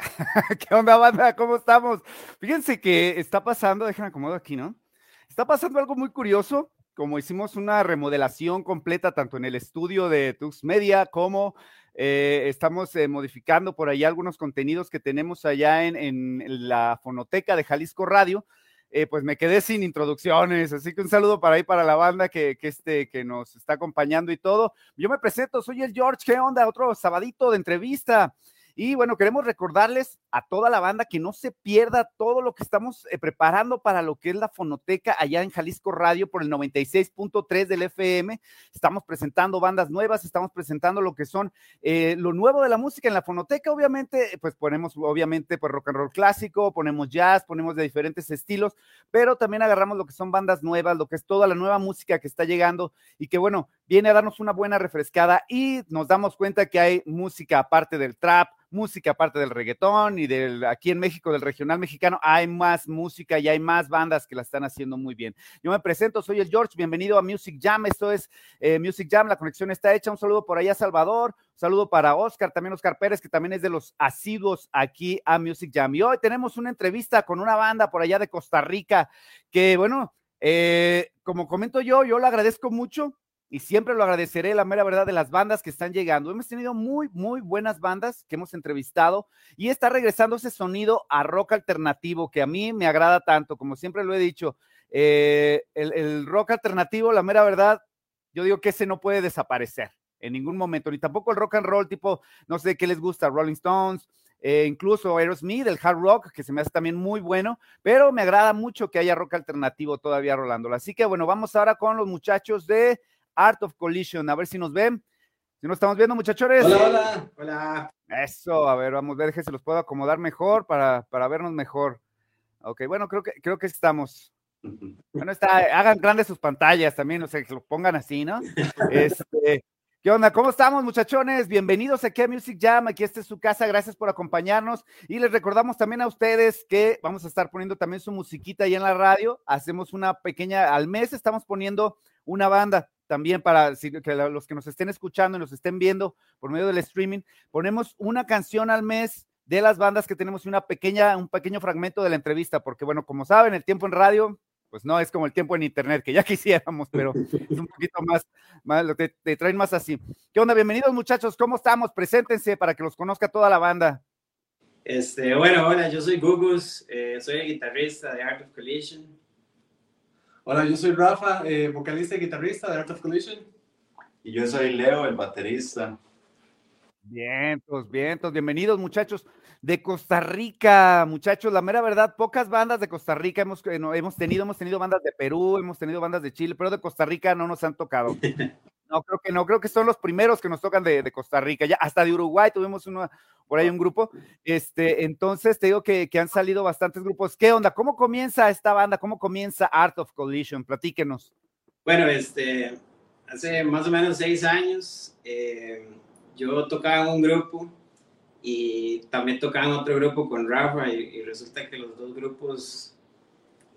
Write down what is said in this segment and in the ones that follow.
¿Qué onda, banda? ¿Cómo estamos? Fíjense que está pasando, déjenme acomodo aquí, ¿no? Está pasando algo muy curioso, como hicimos una remodelación completa tanto en el estudio de Tux Media como eh, estamos eh, modificando por ahí algunos contenidos que tenemos allá en, la fonoteca de Jalisco Radio. Eh, pues me quedé sin introducciones, así que un saludo para ahí para la banda que, que, este, que nos está acompañando y todo. Yo me presento, soy el George, ¿qué onda? Otro sabadito de entrevista. Y bueno, queremos recordarles a toda la banda que no se pierda todo lo que estamos eh, preparando para lo que es la fonoteca allá en Jalisco Radio por el 96.3 del FM. Estamos presentando bandas nuevas, estamos presentando lo que son eh, lo nuevo de la música en la fonoteca. Obviamente, pues ponemos, obviamente, pues rock and roll clásico, ponemos jazz, ponemos de diferentes estilos, pero también agarramos lo que son bandas nuevas, lo que es toda la nueva música que está llegando y que bueno, viene a darnos una buena refrescada y nos damos cuenta que hay música aparte del trap, música aparte del reggaetón y del aquí en México del regional mexicano hay más música y hay más bandas que la están haciendo muy bien. Yo me presento, soy el George, bienvenido a Music Jam, esto es eh, Music Jam, la conexión está hecha, un saludo por allá Salvador, un saludo para Oscar, también Oscar Pérez, que también es de los asiduos aquí a Music Jam. Y hoy tenemos una entrevista con una banda por allá de Costa Rica, que bueno, eh, como comento yo, yo lo agradezco mucho y siempre lo agradeceré, la mera verdad, de las bandas que están llegando. Hemos tenido muy, muy buenas bandas que hemos entrevistado y está regresando ese sonido a rock alternativo que a mí me agrada tanto, como siempre lo he dicho. Eh, el, el, rock alternativo, la mera verdad, yo digo que ese no puede desaparecer en ningún momento, ni tampoco el rock and roll tipo, no sé qué les gusta, Rolling Stones, eh, incluso Aerosmith, el hard rock, que se me hace también muy bueno, pero me agrada mucho que haya rock alternativo todavía rolándolo. Así que bueno, vamos ahora con los muchachos de Art of Collision. A ver si nos ven. Si nos estamos viendo, muchachones. Hola, hola, hola. Eso, a ver, vamos a ver si los puedo acomodar mejor para, para vernos mejor. Ok, bueno, creo que, creo que estamos. Bueno, está, hagan grandes sus pantallas también, o sea, que lo pongan así, ¿no? Este, ¿Qué onda? ¿Cómo estamos, muchachones? Bienvenidos aquí a Music Jam. Aquí esta es su casa. Gracias por acompañarnos. Y les recordamos también a ustedes que vamos a estar poniendo también su musiquita ahí en la radio. Hacemos una pequeña, al mes estamos poniendo una banda también para que los que nos estén escuchando y nos estén viendo por medio del streaming, ponemos una canción al mes de las bandas que tenemos una pequeña, un pequeño fragmento de la entrevista, porque bueno, como saben, el tiempo en radio, pues no es como el tiempo en internet, que ya quisiéramos, pero es un poquito más, más te, te traen más así. ¿Qué onda? Bienvenidos muchachos, ¿cómo estamos? Preséntense para que los conozca toda la banda. Este, bueno, hola, yo soy Gugus, eh, soy el guitarrista de Art of Collision. Hola, yo soy Rafa, eh, vocalista y guitarrista de Art of Collision. Y yo soy Leo, el baterista. Vientos, vientos, bienvenidos muchachos de Costa Rica, muchachos, la mera verdad, pocas bandas de Costa Rica hemos, eh, hemos tenido, hemos tenido bandas de Perú, hemos tenido bandas de Chile, pero de Costa Rica no nos han tocado. No, creo que no, creo que son los primeros que nos tocan de, de Costa Rica, ya hasta de Uruguay tuvimos uno, por ahí un grupo, este, entonces te digo que, que han salido bastantes grupos. ¿Qué onda? ¿Cómo comienza esta banda? ¿Cómo comienza Art of Collision? Platíquenos. Bueno, este, hace más o menos seis años eh, yo tocaba en un grupo y también tocaba en otro grupo con Rafa y, y resulta que los dos grupos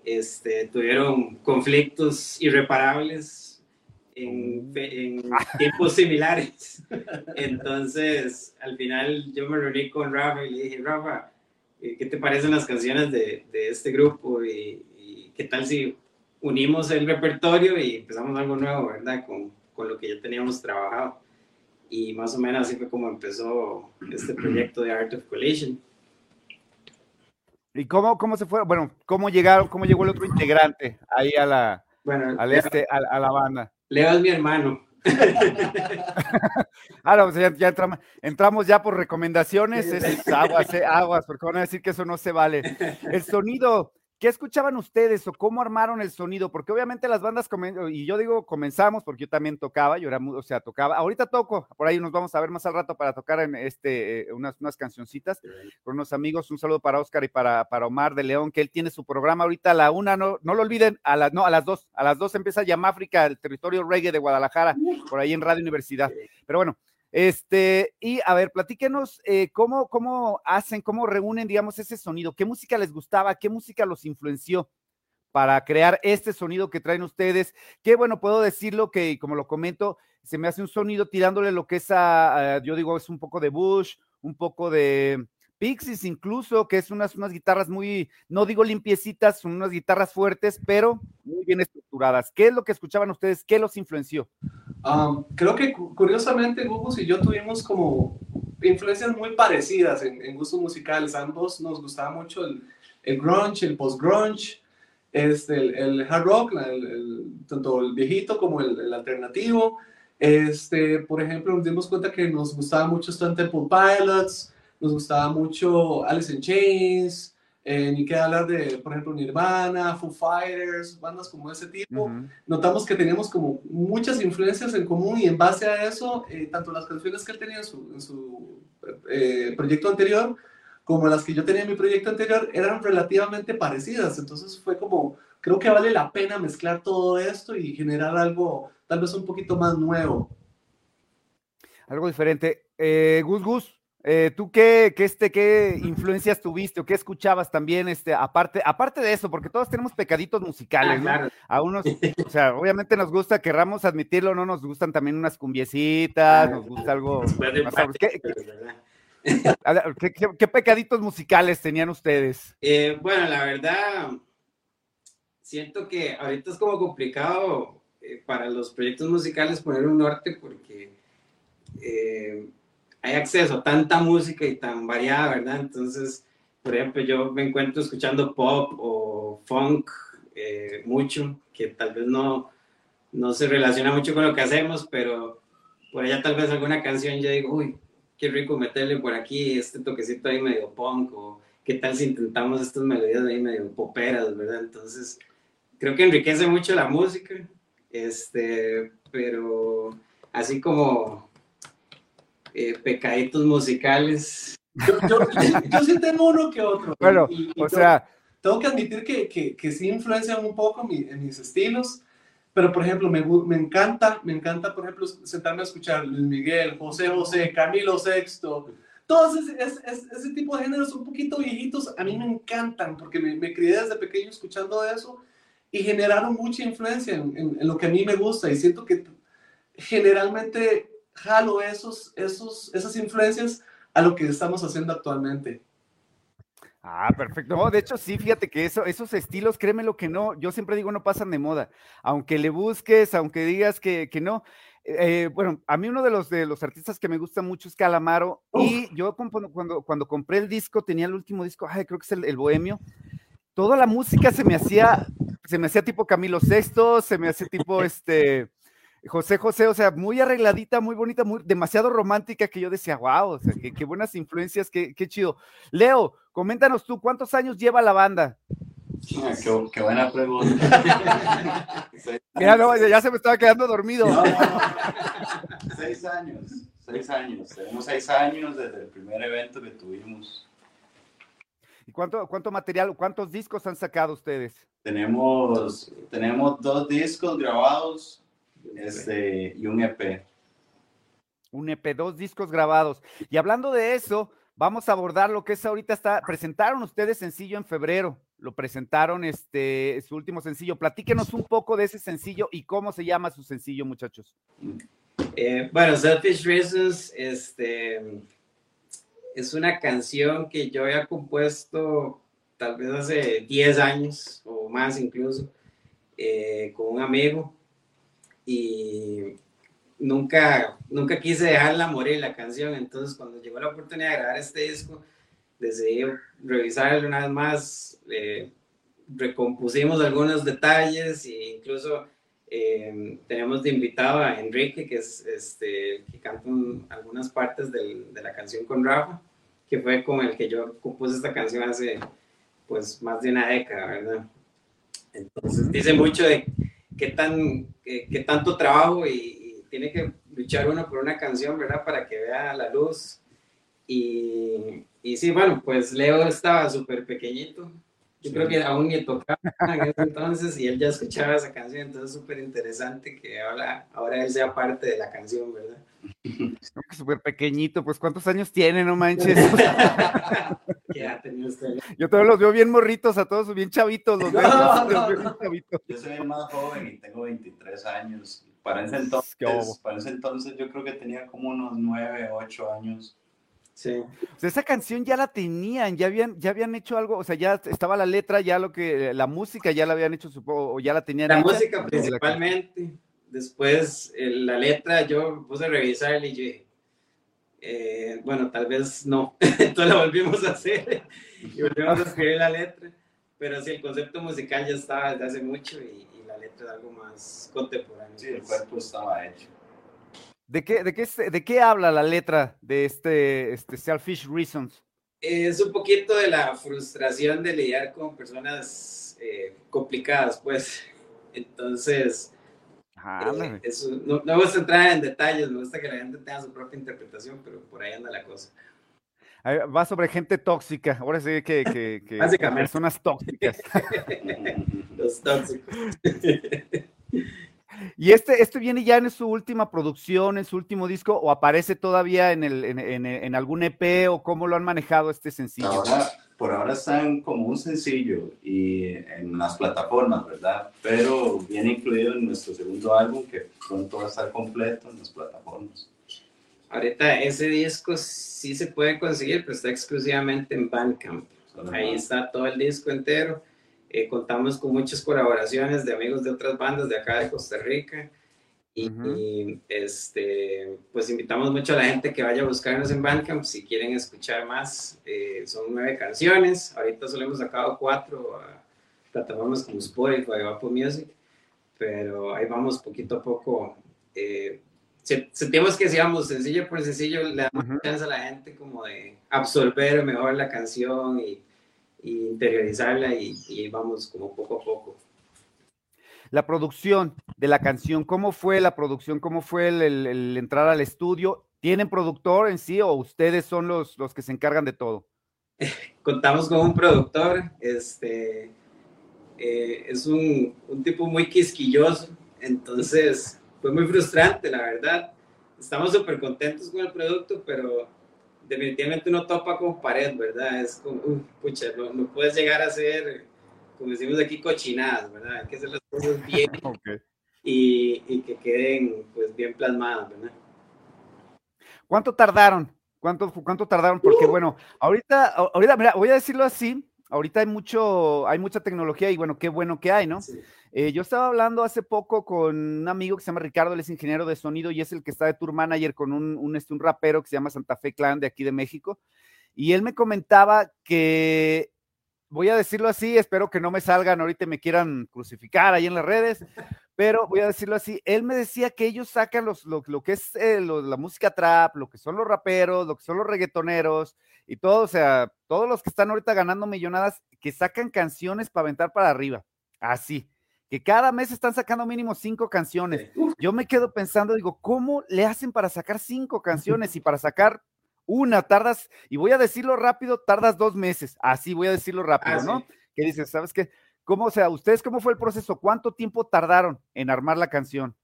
este, tuvieron conflictos irreparables en, en tiempos similares. Entonces, al final yo me reuní con Rafa y le dije, Rafa, eh, ¿qué te parecen las canciones de, de este grupo? Y, y, qué tal si unimos el repertorio y empezamos algo nuevo, ¿verdad? Con, con lo que ya teníamos trabajado. Y más o menos así fue como empezó este proyecto de Art of Collision. ¿Y cómo, cómo se fue? Bueno, ¿cómo llegaron, cómo llegó el otro integrante ahí a la, bueno, al este, a, a la banda? Leo es mi hermano. ah, no, pues ya, ya entramos, entramos, ya por recomendaciones, es, es aguas, eh, aguas, porque van a decir que eso no se vale. El sonido, ¿qué escuchaban ustedes o cómo armaron el sonido? Porque obviamente las bandas, y yo digo comenzamos porque yo también tocaba, yo era, o sea, tocaba, ahorita toco, por ahí nos vamos a ver más al rato para tocar en este, eh, unas, unas cancioncitas con unos amigos, un saludo para Oscar y para, para Omar de León, que él tiene su programa ahorita a la una, no, no lo olviden, a las, no, a las dos, a las dos empieza Yamáfrica, el territorio reggae de Guadalajara, por ahí en Radio Universidad, pero bueno, este, y a ver, platíquenos eh, cómo, cómo hacen, cómo reúnen, digamos, ese sonido, qué música les gustaba, qué música los influenció para crear este sonido que traen ustedes. Qué bueno, puedo decirlo que, como lo comento, se me hace un sonido tirándole lo que es a, a yo digo, es un poco de Bush, un poco de Pixies incluso, que es unas, unas guitarras muy, no digo limpiecitas, son unas guitarras fuertes, pero muy bien estructuradas. ¿Qué es lo que escuchaban ustedes? ¿Qué los influenció? Um, creo que curiosamente Gugus y yo tuvimos como influencias muy parecidas en, en gustos musicales. Ambos nos gustaba mucho el, el grunge, el post-grunge, este, el, el, hard rock, el, tanto el viejito como el, alternativo. Este, por ejemplo, nos dimos cuenta que nos gustaba mucho Stone Temple Pilots, nos gustaba mucho Alice in Chains, eh, ni qué hablar de, por ejemplo, Nirvana, Foo Fighters, bandas como ese tipo. Notamos que teníamos como muchas influencias en común y en base a eso, eh, tanto las canciones que él tenía en su, en su eh, proyecto anterior, como las que yo tenía en mi proyecto anterior, eran relativamente parecidas. Entonces fue como, creo que vale la pena mezclar todo esto y generar algo tal vez un poquito más nuevo. Algo diferente. Eh, Gus Gus, eh, ¿tú qué, qué, este, qué influencias tuviste o qué escuchabas también, este, aparte, aparte de eso, porque todos tenemos pecaditos musicales, ¿no? A unos, o sea, obviamente nos gusta, querramos admitirlo, no nos gustan también unas cumbiecitas, nos gusta algo. ¿Qué, ¿Qué, pecaditos musicales tenían ustedes? Eh, bueno, la verdad, siento que ahorita es como complicado eh, para los proyectos musicales poner un norte porque hay acceso a tanta música y tan variada, ¿verdad? Entonces, por ejemplo, yo me encuentro escuchando pop o funk mucho, que tal vez no, no se relaciona mucho con lo que hacemos, pero por allá tal vez alguna canción ya digo, uy, qué rico meterle por aquí este toquecito ahí medio punk, o qué tal si intentamos estas melodías ahí medio poperas, ¿verdad? Entonces, creo que enriquece mucho la música, este, pero así como eh, pecaditos musicales. Yo, sí tengo uno que otro. Bueno, o sea... Tengo que admitir que, que, que sí influencian un poco en mis estilos. Pero, por ejemplo, me, me, encanta, me encanta, por ejemplo, sentarme a escuchar Luis Miguel, José José, Camilo Sexto, todos ese, ese, tipo de géneros un poquito viejitos, a mí me encantan porque me, me crié desde pequeño escuchando eso y generaron mucha influencia en, en, lo que a mí me gusta y siento que generalmente jalo esos, esos, esas influencias a lo que estamos haciendo actualmente. Ah, perfecto. de hecho, sí, fíjate que eso, esos estilos, créeme lo que no, yo siempre digo no pasan de moda. Aunque le busques, aunque digas que, que no. Eh, bueno, a mí uno de los, de los artistas que me gusta mucho es Calamaro. Y yo cuando, cuando compré el disco, tenía el último disco, ay, creo que es el, el Bohemio. Toda la música se me hacía, se me hacía tipo Camilo Sexto, se me hacía tipo este José José, o sea, muy arregladita, muy bonita, muy, demasiado romántica que yo decía, wow, o sea, qué, buenas influencias, qué, qué, chido. Leo, coméntanos tú, ¿cuántos años lleva la banda? Ah, qué, buena pregunta. ya se me estaba quedando dormido. seis años, seis años. Tenemos seis años desde el primer evento que tuvimos. ¿Y cuánto, cuánto material, cuántos discos han sacado ustedes? Tenemos, tenemos dos discos grabados, este, y un EP. Un EP, dos discos grabados. Y hablando de eso, vamos a abordar lo que es ahorita está. Presentaron ustedes sencillo en febrero. Lo presentaron este su último sencillo. Platíquenos un poco de ese sencillo y cómo se llama su sencillo, muchachos. Eh, bueno, Selfish Reasons, este es una canción que yo había compuesto tal vez hace 10 años o más incluso, eh, con un amigo y nunca, nunca quise dejarla morir la canción, entonces cuando llegó la oportunidad de grabar este disco, decidí revisarlo una vez más, eh, recompusimos algunos detalles e incluso eh, tenemos de invitado a Enrique, que es este, que canta algunas partes del, de la canción con Rafa, que fue con el que yo compuse esta canción hace pues más de una década, ¿verdad? Entonces dice mucho de qué, tan, qué, tanto trabajo y, tiene que luchar uno por una canción, ¿verdad? Para que vea la luz. Y, y sí, bueno, pues Leo estaba súper pequeñito. Yo creo que aún ni tocaba en ese entonces y él ya escuchaba esa canción, entonces súper interesante que ahora, ahora él sea parte de la canción, ¿verdad? Súper pequeñito, pues ¿cuántos años tiene, no manches? Yo todos los veo bien morritos, a todos bien chavitos. Los veo, Yo soy más joven y tengo 23 años. Para ese, entonces, para ese entonces yo creo que tenía como unos 9, 8 años. Sí. O sea, esa canción ya la tenían, ya habían, ya habían hecho algo, o sea, ya estaba la letra, ya lo que, la música ya la habían hecho, supongo, o ya la tenían. La música principalmente. Después la letra, yo puse a revisar y dije, eh, bueno, tal vez no. Entonces la volvimos a hacer y volvimos a escribir la letra. Pero sí, el concepto musical ya estaba desde hace mucho y, la letra es algo más contemporáneo. Sí, el cuerpo estaba hecho. ¿De qué, de, qué, ¿De qué habla la letra de este, este Selfish Reasons? Es un poquito de la frustración de lidiar con personas eh, complicadas, pues. Entonces, eh, no, no, me gusta entrar en detalles, me gusta que la gente tenga su propia interpretación, pero por ahí anda la cosa. Va sobre gente tóxica, ahora sí que, que, que personas tóxicas. Los tóxicos. ¿Y este, este viene ya en su última producción, en su último disco, o aparece todavía en, el, en, en, en algún EP, o cómo lo han manejado este sencillo? Ahora, por ahora están como un sencillo y en las plataformas, ¿verdad? Pero viene incluido en nuestro segundo álbum, que pronto va a estar completo en las plataformas. Ahorita ese disco sí se puede conseguir, pero está exclusivamente en Bandcamp. Ahí está todo el disco entero eh, contamos con muchas colaboraciones de amigos de otras bandas de acá de Costa Rica. Y, este, pues invitamos mucho a la gente que vaya a buscarnos en Bandcamp si quieren escuchar más. Eh, son nueve canciones. Ahorita solo hemos sacado cuatro a plataformas como Spotify o Apple Music. Pero ahí vamos poquito a poco. Eh, sentimos que si vamos sencillo por sencillo, le damos chance a la gente como de absorber mejor la canción y interiorizarla y, vamos como poco a poco. La producción de la canción, ¿cómo fue la producción? ¿Cómo fue el, entrar al estudio? ¿Tienen productor en sí o ustedes son los, los que se encargan de todo? Contamos con un productor, este, eh, es un, un tipo muy quisquilloso, entonces fue muy frustrante, la verdad. Estamos súper contentos con el producto, pero definitivamente uno topa con pared, ¿verdad? Es como, pucha, no, puedes llegar a hacer, como decimos aquí, cochinadas, ¿verdad? Hay que hacer las cosas bien y, y, que queden pues bien plasmadas, ¿verdad? ¿Cuánto tardaron? ¿Cuánto, cuánto tardaron? Porque uh. bueno, ahorita, ahorita, mira, voy a decirlo así, ahorita hay mucho, hay mucha tecnología y bueno, qué bueno que hay, ¿no? Eh, yo estaba hablando hace poco con un amigo que se llama Ricardo, él es ingeniero de sonido y es el que está de tour manager con un, un, este, un rapero que se llama Santa Fe Clan de aquí de México. Y él me comentaba que, voy a decirlo así, espero que no me salgan ahorita y me quieran crucificar ahí en las redes, pero voy a decirlo así, él me decía que ellos sacan los, lo, que es eh, la música trap, lo que son los raperos, lo que son los reggaetoneros y todo, o sea, todos los que están ahorita ganando millonadas, que sacan canciones para aventar para arriba, así que cada mes están sacando mínimo cinco canciones. Yo me quedo pensando, digo, ¿cómo le hacen para sacar cinco canciones y para sacar una tardas, y voy a decirlo rápido, tardas dos meses, así voy a decirlo rápido, ah, ¿no? Que dices, ¿sabes qué? ¿Cómo, o sea, ustedes cómo fue el proceso? ¿Cuánto tiempo tardaron en armar la canción?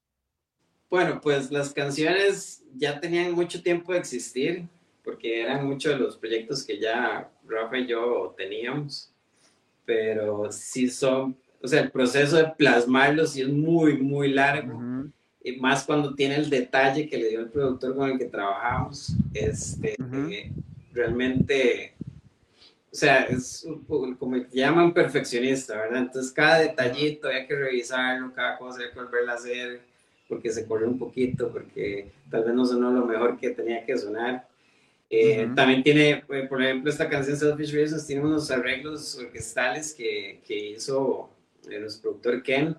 Bueno, pues las canciones ya tenían mucho tiempo de existir, porque eran muchos de los proyectos que ya Rafa y yo teníamos, pero sí son o sea, el proceso de plasmarlo sí es muy, muy largo. Más cuando tiene el detalle que le dio el productor con el que trabajamos. Este, realmente, o sea, es como llaman perfeccionista, ¿verdad? Entonces, cada detallito hay que revisarlo, cada cosa hay que volverla a hacer, porque se corrió un poquito, porque tal vez no sonó lo mejor que tenía que sonar. Eh, también tiene, eh, por ejemplo, esta canción Selfish Reasons tiene unos arreglos orquestales que, que hizo nuestro productor Ken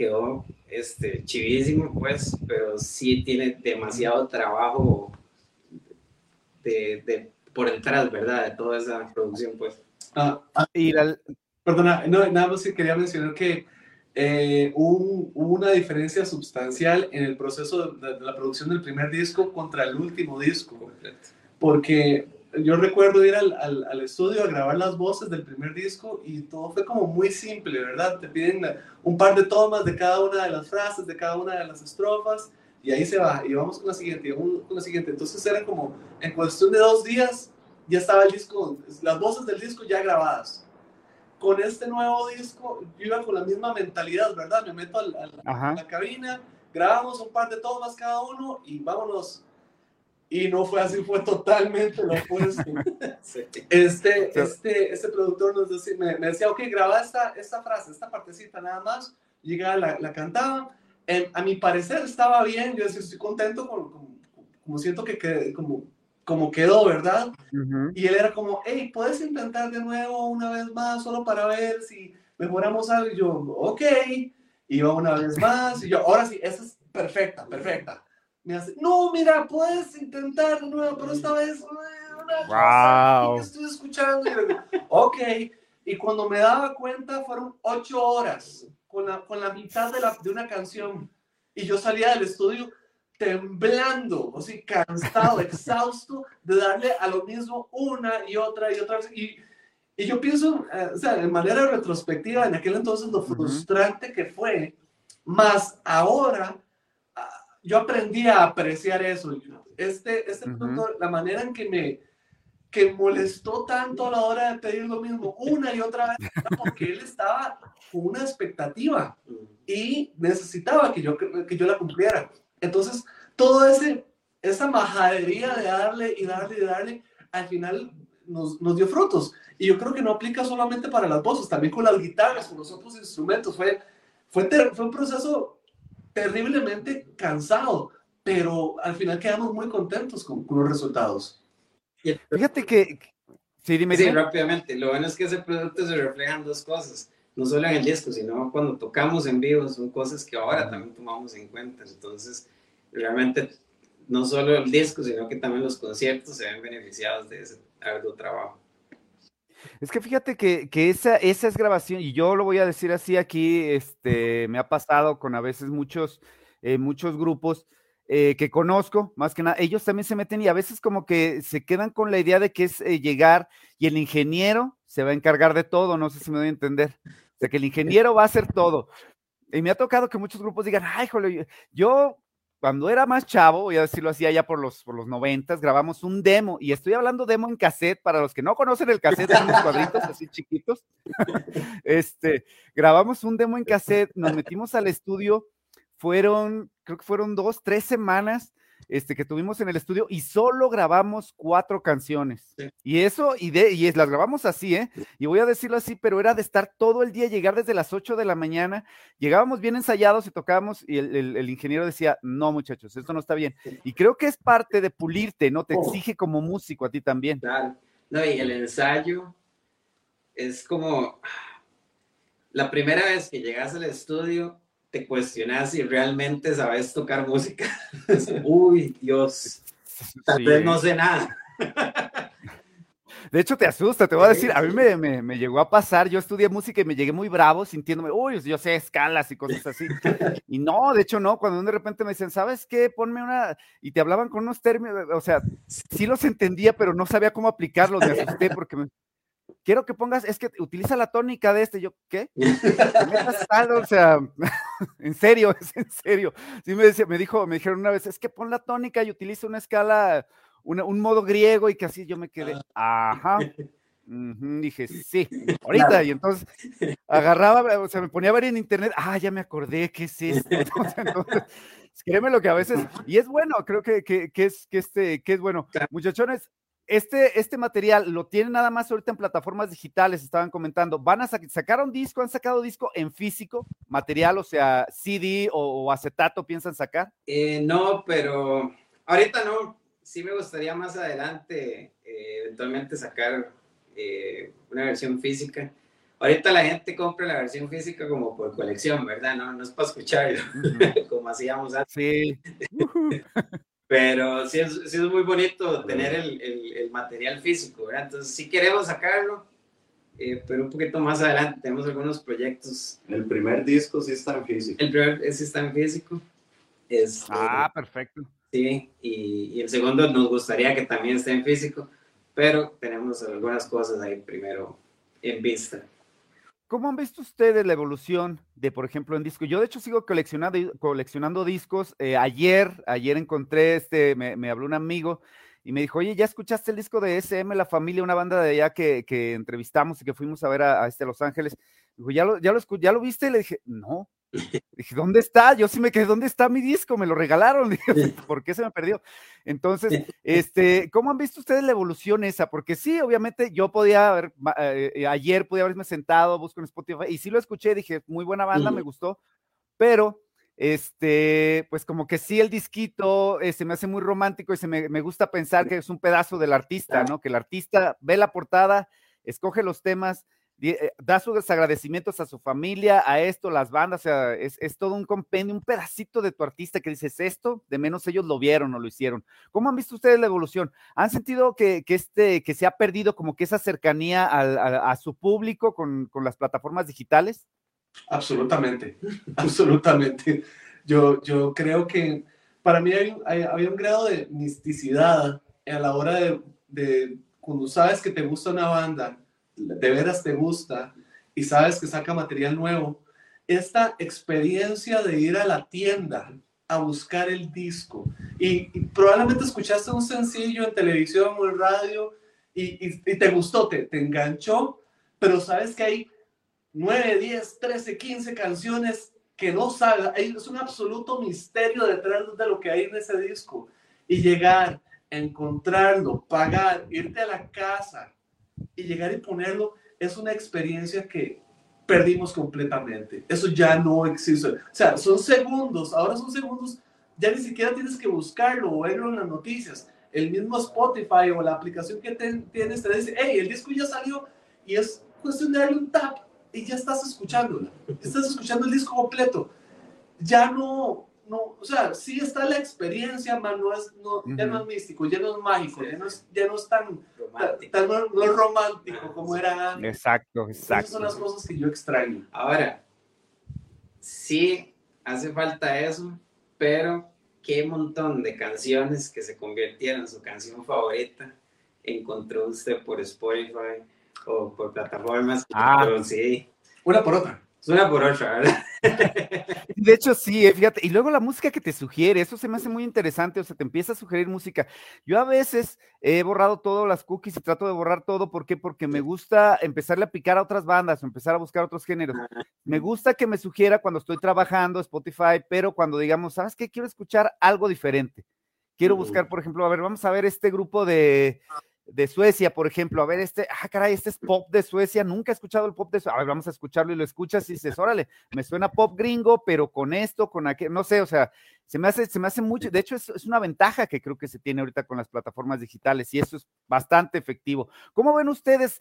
quedó este, chivísimo, pues, pero sí tiene demasiado trabajo de, de por detrás, ¿verdad? De toda esa producción, pues. Ah, ah y Perdona, no, nada más que quería mencionar que eh, hubo, una diferencia sustancial en el proceso de, de, la producción del primer disco contra el último disco. Porque yo recuerdo ir al, al, estudio a grabar las voces del primer disco y todo fue como muy simple, ¿verdad? Te piden un par de tomas de cada una de las frases, de cada una de las estrofas y ahí se va. Y vamos con la siguiente, y vamos con la siguiente. Entonces era como, en cuestión de dos días, ya estaba el disco, las voces del disco ya grabadas. Con este nuevo disco, yo iba con la misma mentalidad, ¿verdad? Me meto a la cabina, grabamos un par de tomas cada uno y vámonos y no fue así, fue totalmente lo opuesto. Este, este, este productor nos decía, me, decía, ok, graba esta, esta frase, esta partecita nada más, llegaba, la, la cantaba, a mi parecer estaba bien, yo decía, estoy contento con, como siento que, que como, como quedó, ¿verdad? Y él era como, hey, ¿puedes intentar de nuevo una vez más, solo para ver si mejoramos algo? Y yo, ok, iba una vez más, y yo, ahora sí, esa es perfecta, perfecta. Me hace, no, mira, puedes intentar de nuevo, pero esta vez, una wow. que estoy escuchando. Y ok, y cuando me daba cuenta, fueron ocho horas con la, con la mitad de, la, de una canción. Y yo salía del estudio temblando, o sea, cansado, exhausto de darle a lo mismo una y otra y otra vez. Y, y yo pienso, eh, o sea, de manera retrospectiva, en aquel entonces lo frustrante que fue, más ahora ah, yo aprendí a apreciar eso. Este, este la manera en que me que molestó tanto a la hora de pedir lo mismo una y otra vez, porque él estaba con una expectativa y necesitaba que yo, que yo la cumpliera. Entonces, todo ese, esa majadería de darle y darle y darle, al final nos, nos, dio frutos. Y yo creo que no aplica solamente para las voces, también con las guitarras, con los otros instrumentos. Fue, fue, fue un proceso terriblemente cansado, pero al final quedamos muy contentos con, con los resultados. Fíjate que... Sí, dime, sí, rápidamente. Lo bueno es que ese producto se reflejan dos cosas no solo en el disco, sino cuando tocamos en vivo, son cosas que ahora también tomamos en cuenta. Entonces, realmente, no solo el disco, sino que también los conciertos se ven beneficiados de ese arduo trabajo. Es que fíjate que, que, esa, esa es grabación, y yo lo voy a decir así aquí, este, me ha pasado con a veces muchos, eh, muchos grupos eh, que conozco, más que nada, ellos también se meten y a veces como que se quedan con la idea de que es eh, llegar y el ingeniero se va a encargar de todo, no sé si me doy a entender de que el ingeniero va a hacer todo. Y me ha tocado que muchos grupos digan, ay, jole, yo cuando era más chavo, voy a decirlo así, allá por los, por los noventas, grabamos un demo, y estoy hablando demo en cassette, para los que no conocen el cassette, son unos cuadritos así chiquitos, este, grabamos un demo en cassette, nos metimos al estudio, fueron, creo que fueron dos, tres semanas, este, que tuvimos en el estudio y solo grabamos cuatro canciones. Y eso, y, de, y es, las grabamos así, ¿eh? Y voy a decirlo así, pero era de estar todo el día, llegar desde las 8 de la mañana, llegábamos bien ensayados y tocábamos y el, ingeniero decía, no muchachos, esto no está bien. Y creo que es parte de pulirte, ¿no? Te oh. exige como músico a ti también. Claro. No, y el ensayo es como la primera vez que llegas al estudio te cuestionas si realmente sabes tocar música. Uy, Dios, tal vez no sé nada. De hecho, te asusta, te voy a decir, a mí me, me, llegó a pasar, yo estudié música y me llegué muy bravo sintiéndome, uy, yo sé escalas y cosas así. Y no, de hecho no, cuando de repente me dicen, ¿sabes qué? Ponme una, y te hablaban con unos términos, o sea, sí los entendía, pero no sabía cómo aplicarlos, me asusté porque me, quiero que pongas, es que utiliza la tónica de este, yo, ¿qué? o sea, en serio, es en serio. Sí me, decía, me dijo, me dijeron una vez, es que pon la tónica y utiliza una escala, un modo griego y que así yo me quedé, ajá. dije, sí, ahorita, y entonces agarraba, o sea, me ponía a ver en internet, ah, ya me acordé, ¿qué es esto? Entonces, créeme lo que a veces, y es bueno, creo que, que, que es, que, este, que es bueno. Muchachones, este, este material lo tienen nada más ahorita en plataformas digitales, estaban comentando. ¿Van a sacar un disco? ¿Han sacado disco en físico, material, o sea, CD o, acetato piensan sacar? Eh, no, pero ahorita no. Sí me gustaría más adelante eh, eventualmente sacar eh, una versión física. Ahorita la gente compra la versión física como por colección, ¿verdad? No, no es para escucharlo, como hacíamos antes. Sí. Pero sí es, sí es muy bonito tener el, el, material físico, ¿verdad? Entonces sí queremos sacarlo, eh, pero un poquito más adelante tenemos algunos proyectos. El primer disco sí está en físico. El primer sí está en físico. Es, ah, perfecto. Sí, y, y, el segundo nos gustaría que también esté en físico, pero tenemos algunas cosas ahí primero en vista. ¿Cómo han visto ustedes la evolución de, por ejemplo, en disco? Yo de hecho sigo coleccionando, discos. Eh, ayer, ayer encontré, este, me, habló un amigo y me dijo, oye, ¿ya escuchaste el disco de SM, La Familia, una banda de allá que, que entrevistamos y que fuimos a ver a, este Los Ángeles? Dijo, ¿ya lo, ya, lo, ¿ya lo viste? Y le dije, no, Dije, ¿dónde está? Yo sí me quedé, ¿dónde está mi disco? Me lo regalaron. ¿por qué se me perdió? Entonces, este, ¿cómo han visto ustedes la evolución esa? Porque sí, obviamente yo podía haber, eh, ayer podía haberme sentado, busco en Spotify, y sí lo escuché, dije, muy buena banda, me gustó, pero este, pues como que sí el disquito eh, se me hace muy romántico y se me, me, gusta pensar que es un pedazo del artista, ¿no? Que el artista ve la portada, escoge los temas, da sus agradecimientos a su familia, a esto, las bandas, es, es, todo un compendio, un pedacito de tu artista que dices esto, de menos ellos lo vieron o lo hicieron. ¿Cómo han visto ustedes la evolución? ¿Han sentido que, que este, que se ha perdido como que esa cercanía al, a, su público con, con las plataformas digitales? Absolutamente, absolutamente. Yo, yo creo que para mí hay, había un grado de misticidad a la hora de, de, cuando sabes que te gusta una banda, de veras te gusta y sabes que saca material nuevo, esta experiencia de ir a la tienda a buscar el disco y, probablemente escuchaste un sencillo en televisión o en radio y, te gustó, te, te enganchó, pero sabes que hay 9, 10, 13, 15 canciones que no salgan. Es un absoluto misterio detrás de lo que hay en ese disco. Y llegar, encontrarlo, pagar, irte a la casa y llegar y ponerlo es una experiencia que perdimos completamente. Eso ya no existe. O sea, son segundos, ahora son segundos, ya ni siquiera tienes que buscarlo o verlo en las noticias. El mismo Spotify o la aplicación que te, tienes te dice, hey, el disco ya salió y es cuestión de darle un tap y ya estás escuchándola, estás escuchando el disco completo. Ya no, no, o sea, sí está la experiencia, man, no es, no, ya no es místico, ya no es mágico, ya no es, ya no es tan romántico, tan, no, no es romántico como era antes. Exacto, exacto. Esas son las cosas que yo extraño. Ahora, sí hace falta eso, pero qué montón de canciones que se convirtieron en su canción favorita encontró usted por Spotify o por plataformas. Ah. Pero sí. Una por otra. Es una por otra, ¿verdad? De hecho, sí, eh, fíjate. Y luego la música que te sugiere, eso se me hace muy interesante, o sea, te empieza a sugerir música. Yo a veces he borrado todas las cookies y trato de borrar todo, ¿por qué? Porque me gusta empezarle a picar a otras bandas o empezar a buscar otros géneros. Me gusta que me sugiera cuando estoy trabajando Spotify, pero cuando digamos, ¿sabes qué? Quiero escuchar algo diferente. Quiero buscar, por ejemplo, a ver, vamos a ver este grupo de de Suecia, por ejemplo, a ver, este, ah, caray, este es pop de Suecia, nunca he escuchado el pop de Suecia, a ver, vamos a escucharlo y lo escuchas y dices, órale, me suena pop gringo, pero con esto, con aquello, no sé, o sea, se me hace, se me hace mucho, de hecho es, es, una ventaja que creo que se tiene ahorita con las plataformas digitales y eso es bastante efectivo. ¿Cómo ven ustedes?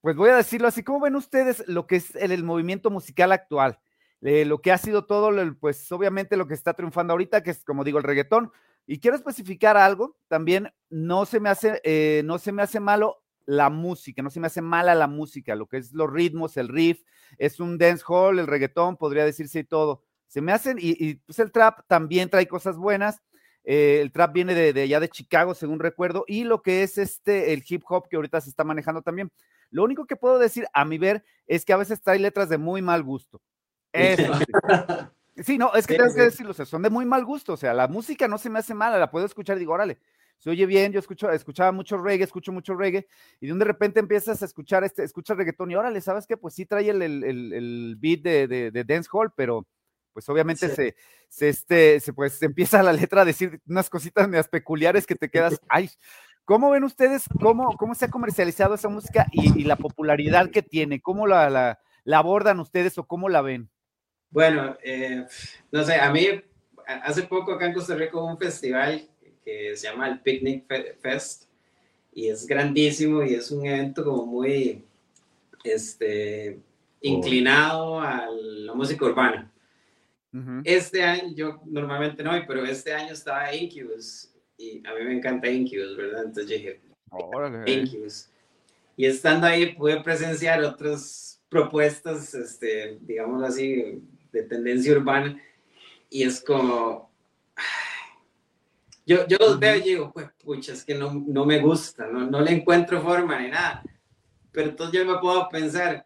Pues voy a decirlo así, ¿cómo ven ustedes lo que es el, movimiento musical actual? Eh, lo que ha sido todo, pues obviamente lo que está triunfando ahorita, que es como digo, el reggaetón, y quiero especificar algo, también no se me hace, eh, no se me hace malo la música, no se me hace mala la música, lo que es los ritmos, el riff, es un dance hall, el reggaetón, podría decirse y todo. Se me hacen, y, y pues el trap también trae cosas buenas. Eh, el trap viene de, de, allá de Chicago, según recuerdo, y lo que es este, el hip hop que ahorita se está manejando también. Lo único que puedo decir, a mi ver, es que a veces trae letras de muy mal gusto. Eso sí. Sí, no, es que sí, tengo sí. que decirlo, o sea, son de muy mal gusto, o sea, la música no se me hace mala, la puedo escuchar y digo, órale, se oye bien, yo escucho, escuchaba mucho reggae, escucho mucho reggae, y de un de repente empiezas a escuchar este, escuchas reggaetón y órale, ¿sabes qué? Pues sí trae el, el, el, el beat de, de, de, dance hall, pero pues obviamente sí. se, se, este, se, pues se empieza la letra a decir unas cositas medias peculiares que te quedas, ay, ¿cómo ven ustedes cómo, cómo se ha comercializado esa música y, y la popularidad que tiene? ¿Cómo la, la, la abordan ustedes o cómo la ven? Bueno, eh, no sé, a mí hace poco acá en Costa Rica hubo un festival que se llama el Picnic Fest y es grandísimo y es un evento como muy este, inclinado a la música urbana. Uh -huh. Este año, yo normalmente no, pero este año estaba Incubus y a mí me encanta Incubus, ¿verdad? Entonces dije, Órale. Incubus. Y estando ahí pude presenciar otras propuestas, este, digámoslo así, de tendencia urbana y es como yo, yo los veo y digo pues pucha es que no, no me gusta no, no, le encuentro forma ni nada pero entonces yo me puedo pensar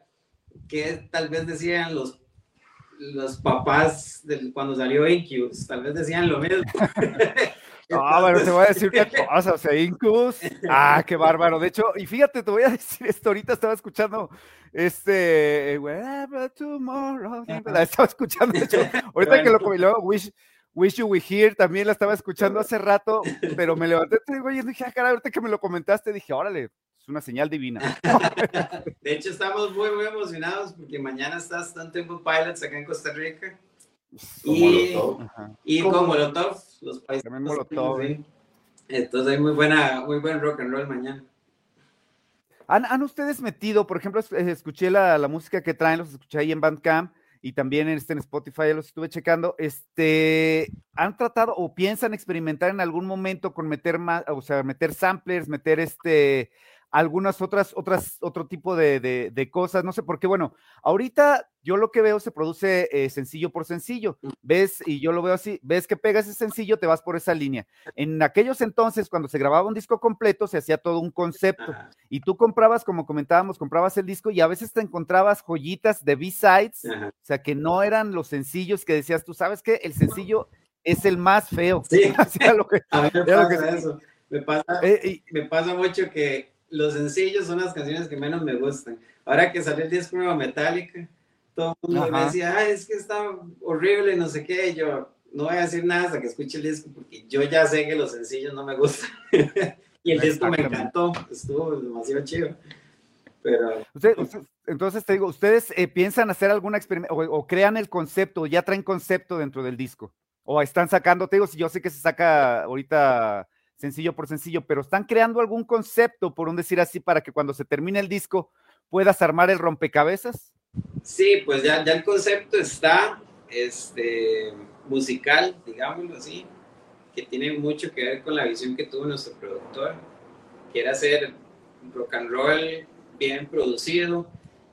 que tal vez decían los los papás del, cuando salió Incubus tal vez decían lo mismo No, pero te voy a decir una cosa, o sea, Incus, ah, qué bárbaro. De hecho, y fíjate, te voy a decir esto, ahorita estaba escuchando este, wherever tomorrow, la estaba escuchando, de hecho, ahorita que lo luego Wish, Wish You We Here, también la estaba escuchando hace rato, pero me levanté y dije, ah, cara, ahorita que me lo comentaste, dije, órale, es una señal divina. De hecho, estamos muy, muy emocionados porque mañana está Stone Temple Pilots acá en Costa Rica. y, y con Molotov, los países. Molotov. ¿sí? Entonces hay muy, buena, muy buen rock and roll mañana. ¿Han, ustedes metido, por ejemplo, escuché la, la, música que traen, los escuché ahí en Bandcamp y también en, este, en Spotify, los estuve checando, este, ¿han tratado o piensan experimentar en algún momento con meter más, o sea, meter samplers, meter este, algunas otras, otras, otro tipo de, de, cosas, no sé por qué, bueno, ahorita yo lo que veo se produce eh, sencillo por sencillo, mm. ves, y yo lo veo así, ves que pegas ese sencillo, te vas por esa línea. En aquellos entonces, cuando se grababa un disco completo, se hacía todo un concepto, y tú comprabas, como comentábamos, comprabas el disco y a veces te encontrabas joyitas de B-sides, o sea, que no eran los sencillos que decías, tú sabes que el sencillo es el más feo. Sí, lo que, a me pasa eso. Me pasa, eh, me pasa mucho que los sencillos son las canciones que menos me gustan. Ahora que salió el disco nuevo Metallica, todo el mundo me decía, Ay, es que está horrible, no sé qué. yo no voy a decir nada hasta que escuche el disco, porque yo ya sé que los sencillos no me gustan. y el disco me encantó, estuvo demasiado chido. Pero... entonces te digo, ¿ustedes eh, piensan hacer alguna experimento o, crean el concepto, o ya traen concepto dentro del disco? ¿O están sacando, te digo, si yo sé que se saca ahorita sencillo por sencillo, pero están creando algún concepto, por un decir así, para que cuando se termine el disco puedas armar el rompecabezas. Sí, pues ya, el concepto está este, musical, digámoslo así, que tiene mucho que ver con la visión que tuvo nuestro productor, que era hacer rock and roll bien producido,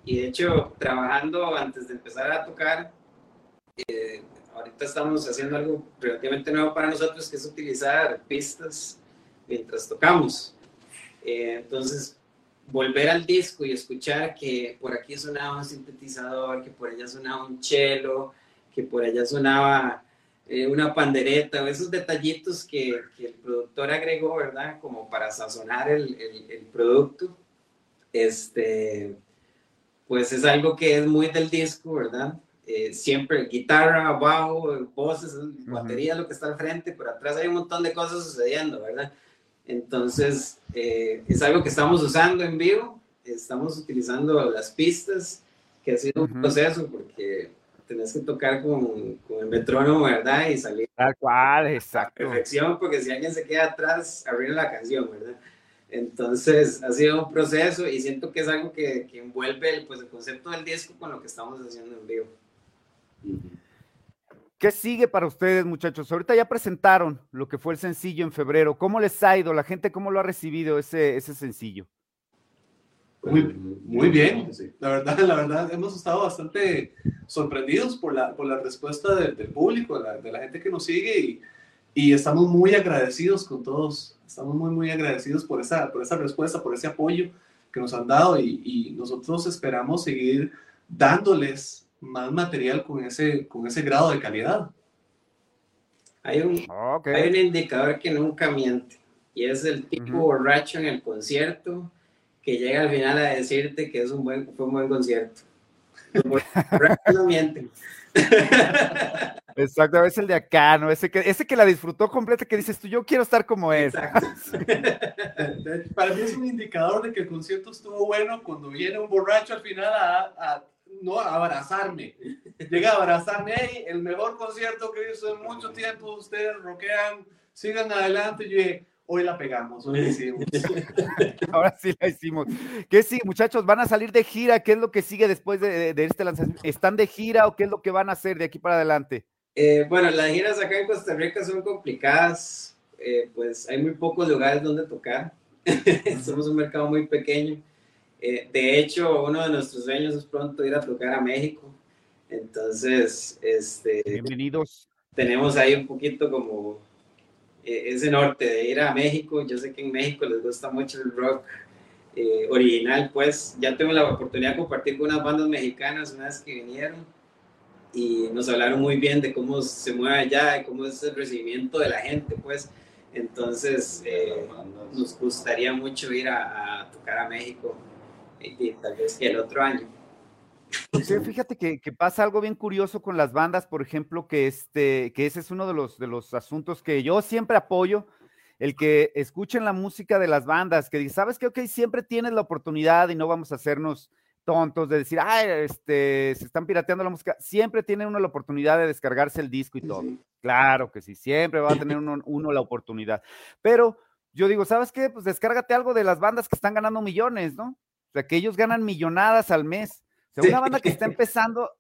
y de hecho, trabajando antes de empezar a tocar, eh, ahorita estamos haciendo algo relativamente nuevo para nosotros, que es utilizar pistas mientras tocamos. Eh, entonces, volver al disco y escuchar que por aquí sonaba un sintetizador, que por allá sonaba un cello, que por allá sonaba eh, una pandereta, esos detallitos que, el productor agregó, ¿verdad? Como para sazonar el, el, el producto. Este, pues es algo que es muy del disco, ¿verdad? Eh, siempre guitarra, bajo, voces, batería, lo que está al frente, pero atrás hay un montón de cosas sucediendo, ¿verdad? Entonces, eh, es algo que estamos usando en vivo, estamos utilizando las pistas, que ha sido un proceso porque tenés que tocar con, con, el metrónomo, ¿verdad? Y salir. Tal cual, exacto. perfección, porque si alguien se queda atrás, arruina la canción, ¿verdad? Entonces, ha sido un proceso y siento que es algo que, que envuelve el, pues, el concepto del disco con lo que estamos haciendo en vivo. ¿Qué sigue para ustedes, muchachos? Ahorita ya presentaron lo que fue el sencillo en febrero. ¿Cómo les ha ido? ¿La gente cómo lo ha recibido ese, ese sencillo? Muy, muy bien, la verdad, la verdad, hemos estado bastante sorprendidos por la, por la respuesta del público, de la gente que nos sigue y, estamos muy agradecidos con todos, estamos muy, muy agradecidos por esa, por esa respuesta, por ese apoyo que nos han dado y nosotros esperamos seguir dándoles más material con ese, con ese grado de calidad. Hay un, hay un indicador que nunca miente y es el tipo borracho en el concierto que llega al final a decirte que es un buen, fue un buen concierto. no mienten. Exacto, es el de acá, ¿no? Ese que, ese que la disfrutó completa, que dices tú, yo quiero estar como él. Para mí es un indicador de que el concierto estuvo bueno cuando viene un borracho al final a no abrazarme. Llega a abrazarme, el mejor concierto que visto en mucho tiempo, ustedes roquean, sigan adelante. Yo hoy la pegamos, hoy la hicimos. Ahora sí la hicimos. ¿Qué sí, muchachos? ¿Van a salir de gira? ¿Qué es lo que sigue después de, este lanzamiento? ¿Están de gira o qué es lo que van a hacer de aquí para adelante? Eh, bueno, las giras acá en Costa Rica son complicadas, eh, pues hay muy pocos lugares donde tocar. Somos un mercado muy pequeño. Eh, de hecho, uno de nuestros sueños es pronto ir a tocar a México. Entonces, este, bienvenidos. Tenemos ahí un poquito como eh, ese norte de ir a México. Yo sé que en México les gusta mucho el rock eh, original, pues ya tengo la oportunidad de compartir con unas bandas mexicanas una vez que vinieron y nos hablaron muy bien de cómo se mueve allá y cómo es el recibimiento de la gente, pues. Entonces, eh, nos gustaría mucho ir a, tocar a México, tal vez que el otro año. Sí, fíjate que, que, pasa algo bien curioso con las bandas, por ejemplo, que, este, que ese es uno de los, de los asuntos que yo siempre apoyo, el que escuchen la música de las bandas, que sabes que, ok, siempre tienes la oportunidad y no vamos a hacernos tontos de decir, ah, este, se están pirateando la música, siempre tiene uno la oportunidad de descargarse el disco y todo. Claro que sí, siempre va a tener uno, la oportunidad. Pero yo digo, ¿sabes qué? Pues descárgate algo de las bandas que están ganando millones, ¿no? O sea, que ellos ganan millonadas al mes. O sea, una banda que está empezando,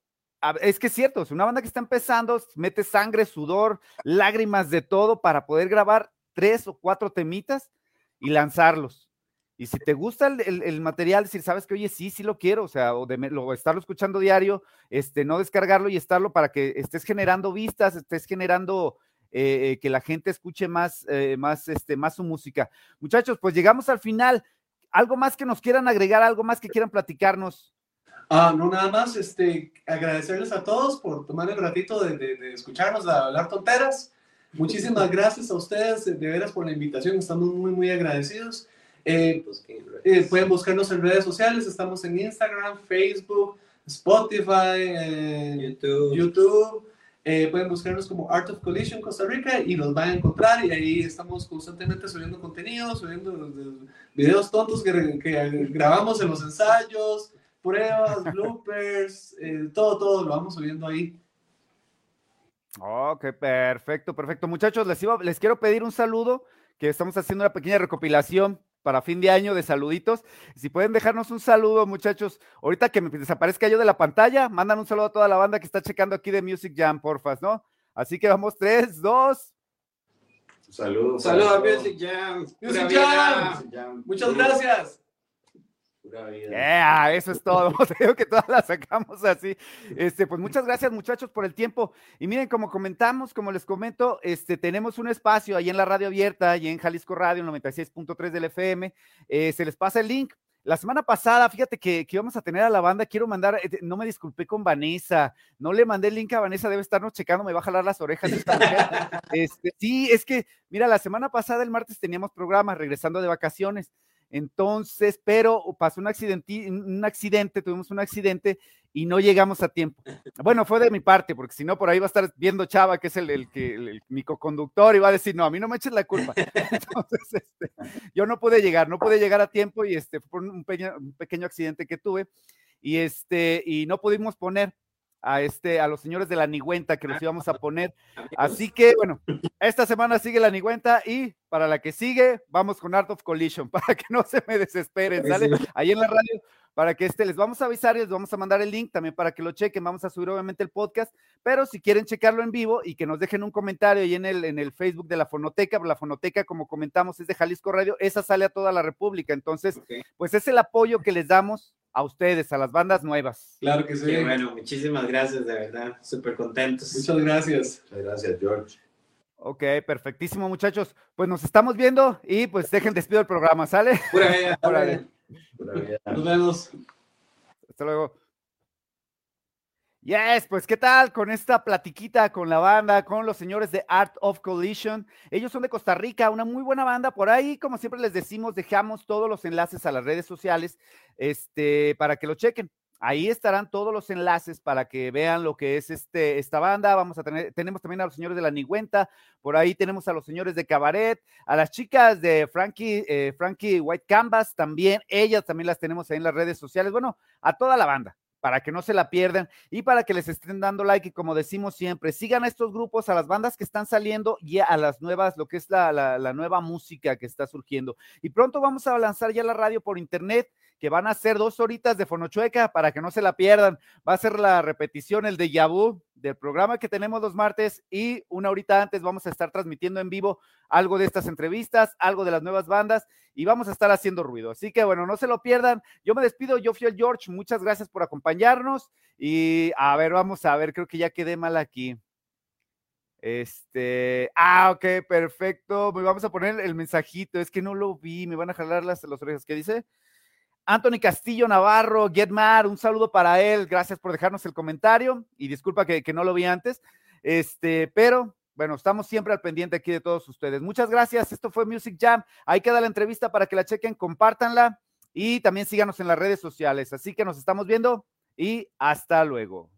es que es cierto, es una banda que está empezando, mete sangre, sudor, lágrimas de todo para poder grabar tres o cuatro temitas y lanzarlos. Y si te gusta el, material, decir, sabes que, oye, sí, sí lo quiero, o sea, o, de, estarlo escuchando diario, este, no descargarlo y estarlo para que estés generando vistas, estés generando eh, eh, que la gente escuche más, eh, más, este, más su música. Muchachos, pues llegamos al final. ¿Algo más que nos quieran agregar, algo más que quieran platicarnos? Ah, no, nada más, este, agradecerles a todos por tomar el ratito de, de escucharnos, de hablar tonteras. Muchísimas gracias a ustedes, de veras, por la invitación, estamos muy, muy agradecidos. Eh, eh, pueden buscarnos en redes sociales, estamos en Instagram, Facebook, Spotify, eh, YouTube. Pueden buscarnos como Art of Collision Costa Rica y nos van a encontrar y ahí estamos constantemente subiendo contenido, subiendo videos tontos que, que grabamos en los ensayos, pruebas, bloopers, todo, todo lo vamos subiendo ahí. Ok, perfecto, perfecto. Muchachos, les, les quiero pedir un saludo, que estamos haciendo una pequeña recopilación para fin de año de saluditos. Si pueden dejarnos un saludo, muchachos, ahorita que me desaparezca yo de la pantalla, mandan un saludo a toda la banda que está checando aquí de Music Jam, porfas, ¿no? Así que vamos, tres, dos. Saludos. Saludos a Music Jam. Music Jam. Muchas gracias. Yeah, eso es todo. Creo que todas las sacamos así. Este, pues muchas gracias, muchachos, por el tiempo. Y miren, como comentamos, como les comento, este, tenemos un espacio ahí en la radio abierta, y en Jalisco Radio 96.3 del FM. Eh, se les pasa el link. La semana pasada, fíjate que, que, íbamos a tener a la banda, quiero mandar, eh, no me disculpé con Vanessa, no le mandé el link a Vanessa, debe estarnos checando, me va a jalar las orejas esta Este, sí, es que, mira, la semana pasada, el martes, teníamos programa, regresando de vacaciones, entonces, pero pasó un accidente, un accidente, tuvimos un accidente y no llegamos a tiempo. Bueno, fue de mi parte, porque si no, por ahí va a estar viendo Chava, que es el, el, el, mi co-conductor, y va a decir, no, a mí no me eches la culpa. Entonces, este, yo no pude llegar, no pude llegar a tiempo y este fue un pequeño, un pequeño accidente que tuve y este, y no pudimos poner a este, a los señores de la Nigüenta que los íbamos a poner. Así que, bueno, esta semana sigue la Nigüenta y para la que sigue, vamos con Art of Collision, para que no se me desesperen, ¿sale? Ahí en la radio, para que este, les vamos a avisar y les vamos a mandar el link también para que lo chequen. Vamos a subir obviamente el podcast, pero si quieren checarlo en vivo y que nos dejen un comentario ahí en el, en el Facebook de la Fonoteca, la Fonoteca, como comentamos, es de Jalisco Radio, esa sale a toda la República. Entonces, pues es el apoyo que les damos a ustedes, a las bandas nuevas. Claro que sí. bueno, muchísimas gracias, de verdad, súper contentos. Muchas gracias. Muchas gracias, George. Ok, perfectísimo, muchachos. Pues nos estamos viendo y pues dejen despido el programa, ¿sale? Pura vida. Pura vida. Nos vemos. Hasta luego. Yes, pues qué tal con esta platiquita con la banda, con los señores de Art of Collision. Ellos son de Costa Rica, una muy buena banda. Por ahí, como siempre les decimos, dejamos todos los enlaces a las redes sociales este, para que lo chequen. Ahí estarán todos los enlaces para que vean lo que es este, esta banda. Vamos a tener, tenemos también a los señores de la Nigüenta, por ahí tenemos a los señores de Cabaret, a las chicas de Frankie, eh, Frankie White Canvas también, ellas también las tenemos ahí en las redes sociales. Bueno, a toda la banda para que no se la pierdan y para que les estén dando like y como decimos siempre, sigan a estos grupos, a las bandas que están saliendo y a las nuevas, lo que es la, la, nueva música que está surgiendo. Y pronto vamos a lanzar ya la radio por internet, que van a ser dos horitas de Fonochueca para que no se la pierdan. Va a ser la repetición, el de Yabú del programa que tenemos los martes y una horita antes vamos a estar transmitiendo en vivo algo de estas entrevistas, algo de las nuevas bandas y vamos a estar haciendo ruido. Así que bueno, no se lo pierdan. Yo me despido, yo fui el George, muchas gracias por acompañarnos y a ver, vamos a ver, creo que ya quedé mal aquí. Este, ah, ok, perfecto. Vamos a poner el mensajito, es que no lo vi, me van a jalar las, las orejas. ¿Qué dice? Anthony Castillo Navarro, Get Mad, un saludo para él. Gracias por dejarnos el comentario y disculpa que, no lo vi antes. Este, pero bueno, estamos siempre al pendiente aquí de todos ustedes. Muchas gracias. Esto fue Music Jam. Ahí queda la entrevista para que la chequen, compártanla y también síganos en las redes sociales. Así que nos estamos viendo y hasta luego.